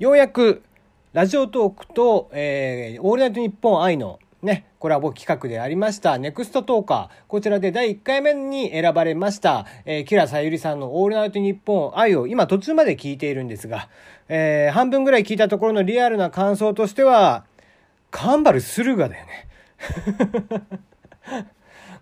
ようやくラジオトークと、えー、オールナイトニッポン愛のね、コラボ企画でありました、ネクストトーカー。こちらで第1回目に選ばれました、えー、キラさゆりさんのオールナイトニッポン愛を今途中まで聞いているんですが、えー、半分ぐらい聞いたところのリアルな感想としては、カンバル駿河だよね。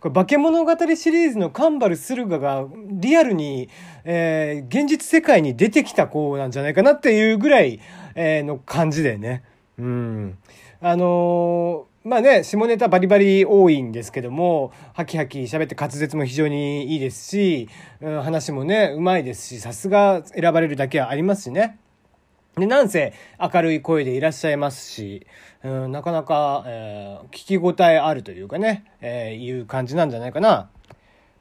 これ化け物語シリーズのカンバル駿河がリアルに、えー、現実世界に出てきた子なんじゃないかなっていうぐらい、えー、の感じでね。うん。あのー、まあね、下ネタバリバリ多いんですけども、ハキハキ喋って滑舌も非常にいいですし、うん、話もね、うまいですし、さすが選ばれるだけはありますしね。で、なんせ明るい声でいらっしゃいますし、うん、なかなか、えー、聞き応えあるというかね、えー、いう感じなんじゃないかな。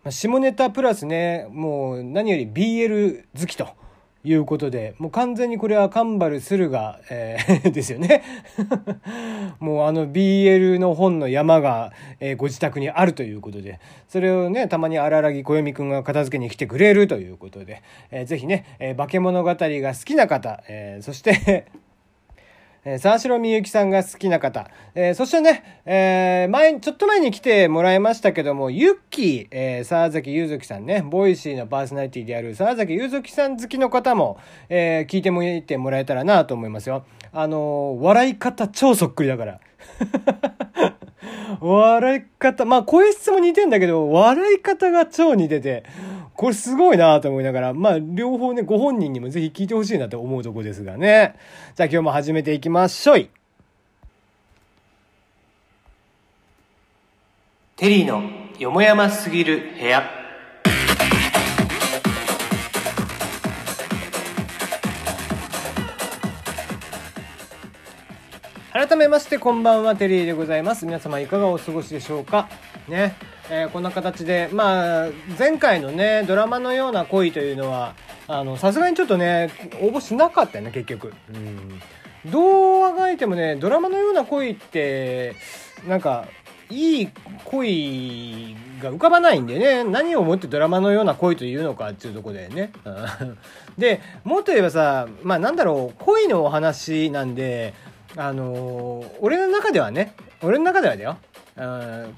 まあ、下ネタプラスね、もう何より BL 好きと。いうことで、もう完全にこれはカンバルスルが、えー ですよね。もうあの BL の本の山が、えー、ご自宅にあるということで、それをね、たまに阿良々木暦くんが片付けに来てくれるということで、えー、ぜひね、えー、化物語が好きな方、えー、そしてえ、沢城みゆきさんが好きな方、えー、そしてね、えー、前、ちょっと前に来てもらいましたけども、ゆっきー、えー、沢崎ゆずきさんね、ボイシーのパーソナリティである沢崎ゆずきさん好きの方も、えー、聞いてみてもらえたらなと思いますよ。あの、笑い方超そっくりだから。笑い方、まあ声質も似てんだけど、笑い方が超似てて、これすごいなと思いながら、まあ、両方ね、ご本人にもぜひ聞いてほしいなと思うとこですがね。じゃあ今日も始めていきましょい。テリーのよもやますぎる部屋。改めましてこんばんはテリーでございます皆様いかがお過ごしでしょうかねえー、こんな形で、まあ、前回のね、ドラマのような恋というのは、あの、さすがにちょっとね、応募しなかったよね、結局。うん。どうあがいてもね、ドラマのような恋って、なんか、いい恋が浮かばないんでね、何をもってドラマのような恋というのかっていうとこでね。で、もっと言えばさ、まあなんだろう、恋のお話なんで、あのー、俺の中ではね、俺の中ではだよ。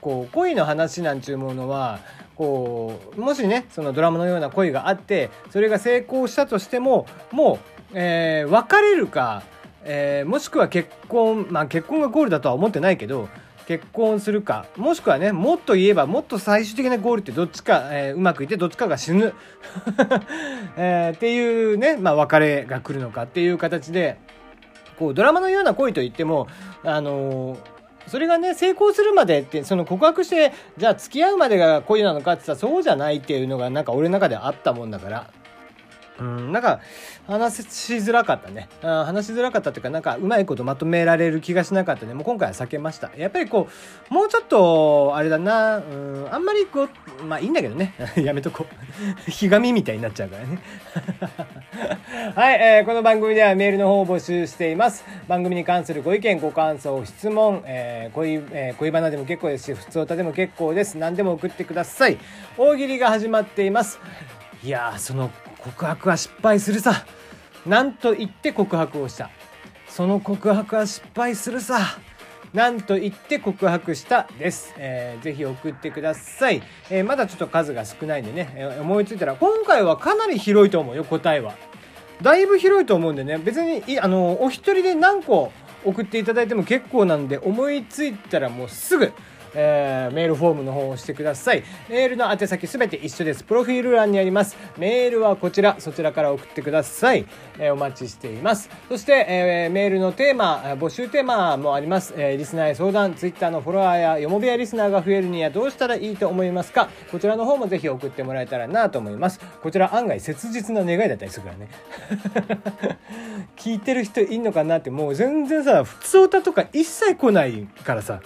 こう恋の話なんちゅうものはこうもしねそのドラマのような恋があってそれが成功したとしてももう、えー、別れるか、えー、もしくは結婚まあ結婚がゴールだとは思ってないけど結婚するかもしくはねもっと言えばもっと最終的なゴールってどっちか、えー、うまくいってどっちかが死ぬ、えー、っていうね、まあ、別れが来るのかっていう形でこうドラマのような恋といってもあのーそれがね、成功するまでって、その告白して、じゃあ付き合うまでが恋なのかって言ったらそうじゃないっていうのがなんか俺の中であったもんだから、うん、なんか話しづらかったね。あ話しづらかったっていうか、なんかうまいことまとめられる気がしなかったね。もう今回は避けました。やっぱりこう、もうちょっと、あれだな、うん、あんまりこう、まあいいんだけどね。やめとこう。ひがみみたいになっちゃうからね。はい、えー、この番組ではメールの方を募集しています。番組に関するご意見、ご感想、質問、えー、恋、えー、恋バナでも結構ですし、普通歌でも結構です。何でも送ってください。大喜利が始まっています。いやその告白は失敗するさ。なんと言って告白をした。その告白は失敗するさ。なんと言って告白したです。えー、ぜひ送ってください。えー、まだちょっと数が少ないんでね、えー、思いついたら、今回はかなり広いと思うよ、答えは。だいぶ広いと思うんでね、別に、あの、お一人で何個送っていただいても結構なんで、思いついたらもうすぐ、えー、メールフォームの方を押してください。メールの宛先すべて一緒です。プロフィール欄にあります。メールはこちら、そちらから送ってください。えー、お待ちしています。そして、えー、メールのテーマ、募集テーマもあります。えー、リスナーへ相談、ツイッターのフォロワーやよもべやリスナーが増えるにはどうしたらいいと思いますかこちらの方もぜひ送ってもらえたらなと思います。こちら案外切実な願いだったりするからね。聞いてる人いんのかなって、もう全然さ、普通歌とか一切来ないからさ。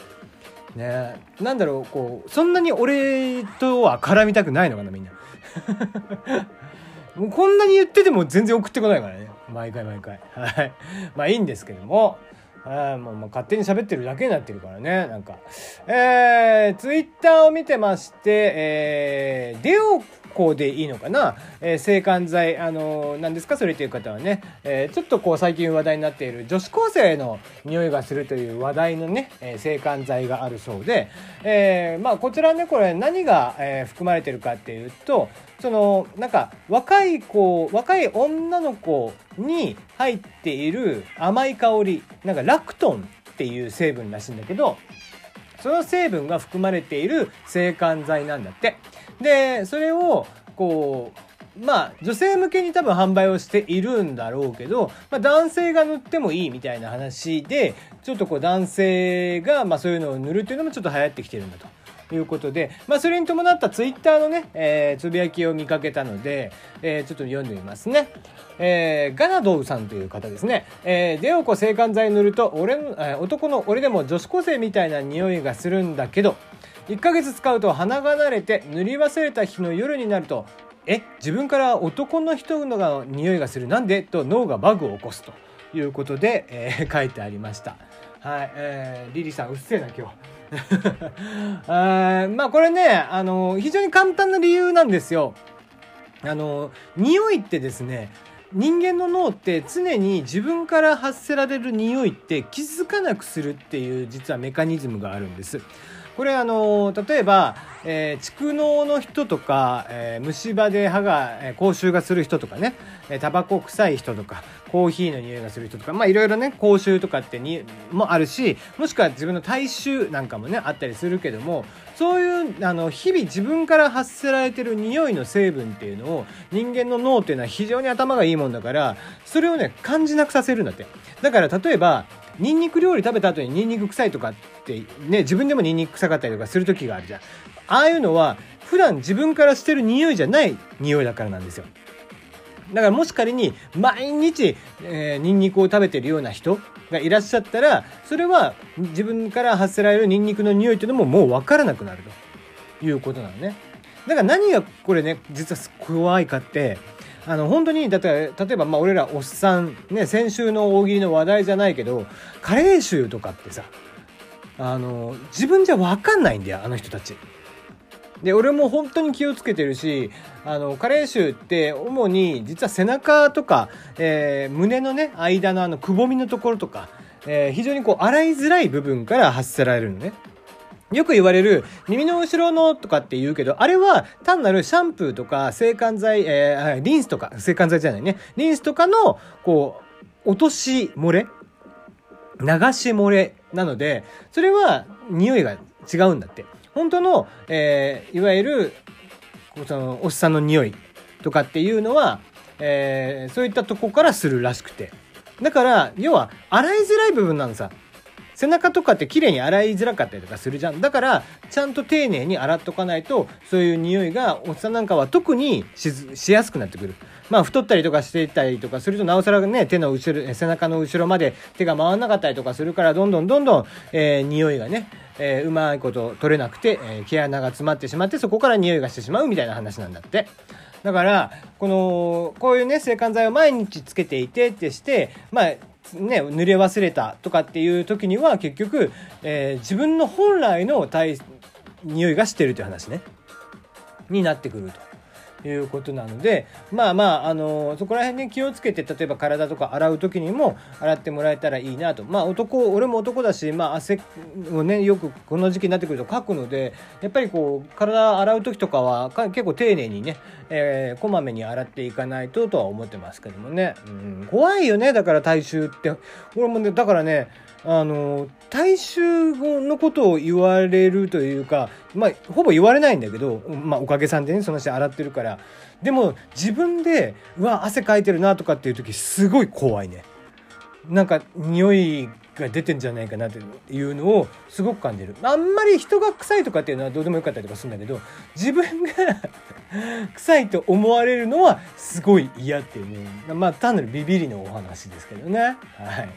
ね。なんだろうこうそんなに俺とは絡みたくないのかなみんな。もうこんなに言ってても全然送ってこないからね。毎回毎回。はい。まあいいんですけども。あもうもう勝手に喋ってるだけになってるからね。なんか。えー、ツイッターを見てましてえー、デオ香でいいのかな、えー、制汗剤、あのー、何ですか？それという方はね、えー、ちょっとこう最近話題になっている女子高生の匂いがするという話題のね、えー、制汗剤があるそうで、えー、まあこちらねこれ何が、えー、含まれてるかっていうとそのなんか若い子若い女の子に入っている甘い香りなんかラクトンっていう成分らしいんだけどその成分が含まれている制汗剤なんだって。でそれをこうまあ女性向けに多分販売をしているんだろうけど、まあ、男性が塗ってもいいみたいな話でちょっとこう男性がまあそういうのを塗るっていうのもちょっと流行ってきてるんだと。いうことで、まあ、それに伴ったツイッターのね、えー、つぶやきを見かけたので、えー、ちょっと読んでみますね。えー、ガナドウさんという方ですね。えー、デオコ制汗剤塗ると、俺の、えー、男の俺でも女子高生みたいな匂いがするんだけど、1ヶ月使うと鼻が慣れて塗り忘れた日の夜になるとえ自分から男の人のが匂いがするなんでと脳がバグを起こすということで、えー、書いてありました。はい、えー、リリさんうっせえな今日。あ まあこれねあの非常に簡単な理由なんですよ。あの匂いってですね人間の脳って常に自分から発せられる匂いって気づかなくするっていう実はメカニズムがあるんです。これあの例えば、えー、蓄能の人とか、えー、虫歯で歯が、えー、口臭がする人とかねタバコ臭い人とかコーヒーの匂いがする人とかまあいろいろね口臭とかってにもあるしもしくは自分の体臭なんかもねあったりするけどもそういうあの日々自分から発せられてる匂いの成分っていうのを人間の脳っていうのは非常に頭がいいもんだからそれをね感じなくさせるんだって。だから例えばニンニク料理食べた後にニンニク臭いとかっってね自分でもニンニク臭かったりとかする時があるじゃん。ああいうのは普段自分からしてる匂いじゃない匂いだからなんですよ。だからもし仮に毎日、えー、ニンニクを食べてるような人がいらっしゃったらそれは自分から発せられるニンニクの匂いっていうのももう分からなくなると。いうことなのね。だから何がこれね実は怖いかってあの本当にだって例えばまあ俺らおっさんね先週の大喜利の話題じゃないけどカレー臭とかってさあの自分じゃ分かんないんだよあの人たち。で俺も本当に気をつけてるしあの加齢臭って主に実は背中とか、えー、胸のね間のあのくぼみのところとか、えー、非常にこう洗いづらい部分から発せられるのね。よく言われる耳の後ろのとかって言うけど、あれは単なるシャンプーとか制汗剤、えー、リンスとか、制汗剤じゃないね。リンスとかの、こう、落とし漏れ流し漏れなので、それは匂いが違うんだって。本当の、えー、いわゆる、その、おっさんの匂いとかっていうのは、えー、そういったとこからするらしくて。だから、要は、洗いづらい部分なのさ。背中とかって綺麗に洗いづらかったりとかするじゃん。だから、ちゃんと丁寧に洗っとかないと、そういう匂いが、おっさんなんかは特にしやすくなってくる。まあ、太ったりとかしていたりとかすると、なおさらね、手の後ろ、背中の後ろまで手が回らなかったりとかするから、どんどんどんどん、えー、匂いがね、えー、うまいこと取れなくて、えー、毛穴が詰まってしまって、そこから匂いがしてしまうみたいな話なんだって。だから、この、こういうね、制汗剤を毎日つけていてってして、まあ、ね、濡れ忘れたとかっていう時には結局、えー、自分の本来の体匂いがしてるという話ねになってくると。いうことなのでまあまあ、あのそこら辺ね気をつけて例えば体とか洗う時にも洗ってもらえたらいいなと。まあ男俺も男だし、まあ、汗をねよくこの時期になってくるとかくのでやっぱりこう体洗う時とかは結構丁寧にね、えー、こまめに洗っていかないととは思ってますけどもね、うん、怖いよねだから体臭って。俺もねだからねあの大衆のことを言われるというか、まあ、ほぼ言われないんだけど、まあ、おかげさんでねその人洗ってるからでも自分でうわ汗かいてるなとかっていう時すごい怖いね。なんか匂いが出てんじゃないかなっていうのをすごく感じる。あんまり人が臭いとかっていうのはどうでもよかったりとかするんだけど自分が 臭いと思われるのはすごい嫌っていうね。まあ単なるビビりのお話ですけどね。はい。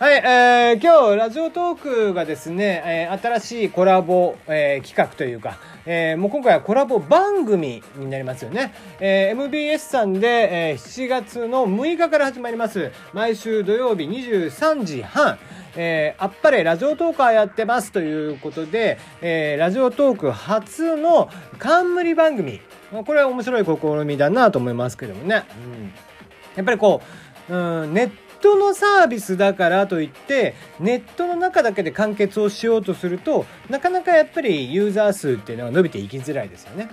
はい、えー、今日、ラジオトークがですね、えー、新しいコラボ、えー、企画というか、えー、もう今回はコラボ番組になりますよね。えー、MBS さんで、えー、7月の6日から始まります。毎週土曜日23時半。えー、あっぱれラジオトーカーやってますということで、えー、ラジオトーク初の冠番組。これは面白い試みだなと思いますけどもね。うん、やっぱりこう、うん、ネットのサービスだからといってネットの中だけで完結をしようとするとなかなかやっぱりユーザー数っていうのは伸びていきづらいですよね。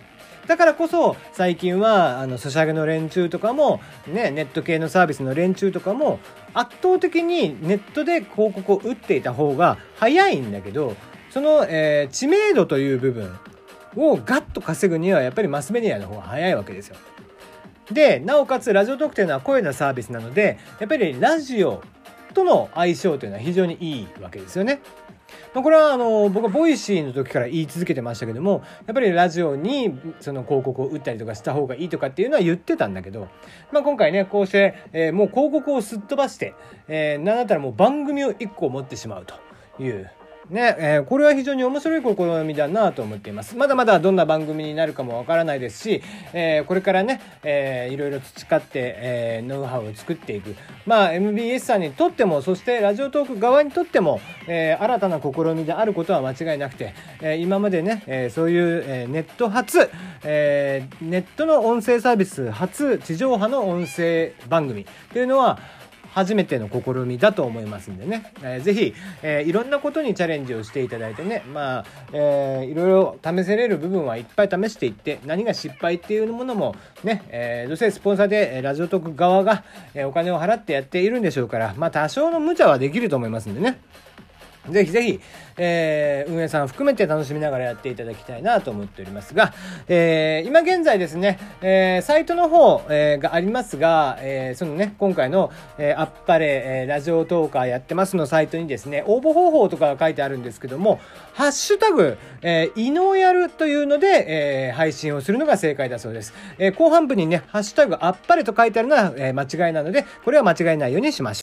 だからこそ最近はあのソシャゲの連中とかも、ね、ネット系のサービスの連中とかも圧倒的にネットで広告を打っていた方が早いんだけどその、えー、知名度という部分をガッと稼ぐにはやっぱりマスメディアの方が早いわけですよ。でなおかつラジオトークというのは声のサービスなのでやっぱりラジオとの相性というのは非常にいいわけですよね。まあ、これはあの僕はボイシーの時から言い続けてましたけどもやっぱりラジオにその広告を打ったりとかした方がいいとかっていうのは言ってたんだけど、まあ、今回ねこうして、え、もう広告をすっ飛ばして、えー、なんだったらもう番組を1個持ってしまうというね、えー、これは非常に面白い試みだなと思っています。まだまだどんな番組になるかもわからないですし、えー、これからね、えー、いろいろ培って、えー、ノウハウを作っていく。まあ、MBS さんにとっても、そしてラジオトーク側にとっても、えー、新たな試みであることは間違いなくて、えー、今までね、えー、そういう、えー、ネット初、えー、ネットの音声サービス初、地上波の音声番組というのは、初めての試みだと思いますんでね、えー、ぜひ、えー、いろんなことにチャレンジをしていただいてね、まあ、えー、いろいろ試せれる部分はいっぱい試していって、何が失敗っていうものもね、えー、どうせスポンサーでラジオトーク側が、えお金を払ってやっているんでしょうから、まあ多少の無茶はできると思いますんでね。ぜひぜひ、えー、運営さん含めて楽しみながらやっていただきたいなと思っておりますが、えー、今現在ですね、えー、サイトの方、えー、がありますが、えー、そのね、今回の、えー、あっぱれ、えー、ラジオトーカーやってますのサイトにですね、応募方法とかが書いてあるんですけども、ハッシュタグ、えー、イノやるというので、えー、配信をするのが正解だそうです。えー、後半部にね、ハッシュタグあっぱれと書いてあるのは、えー、間違いなので、これは間違いないようにしましょう。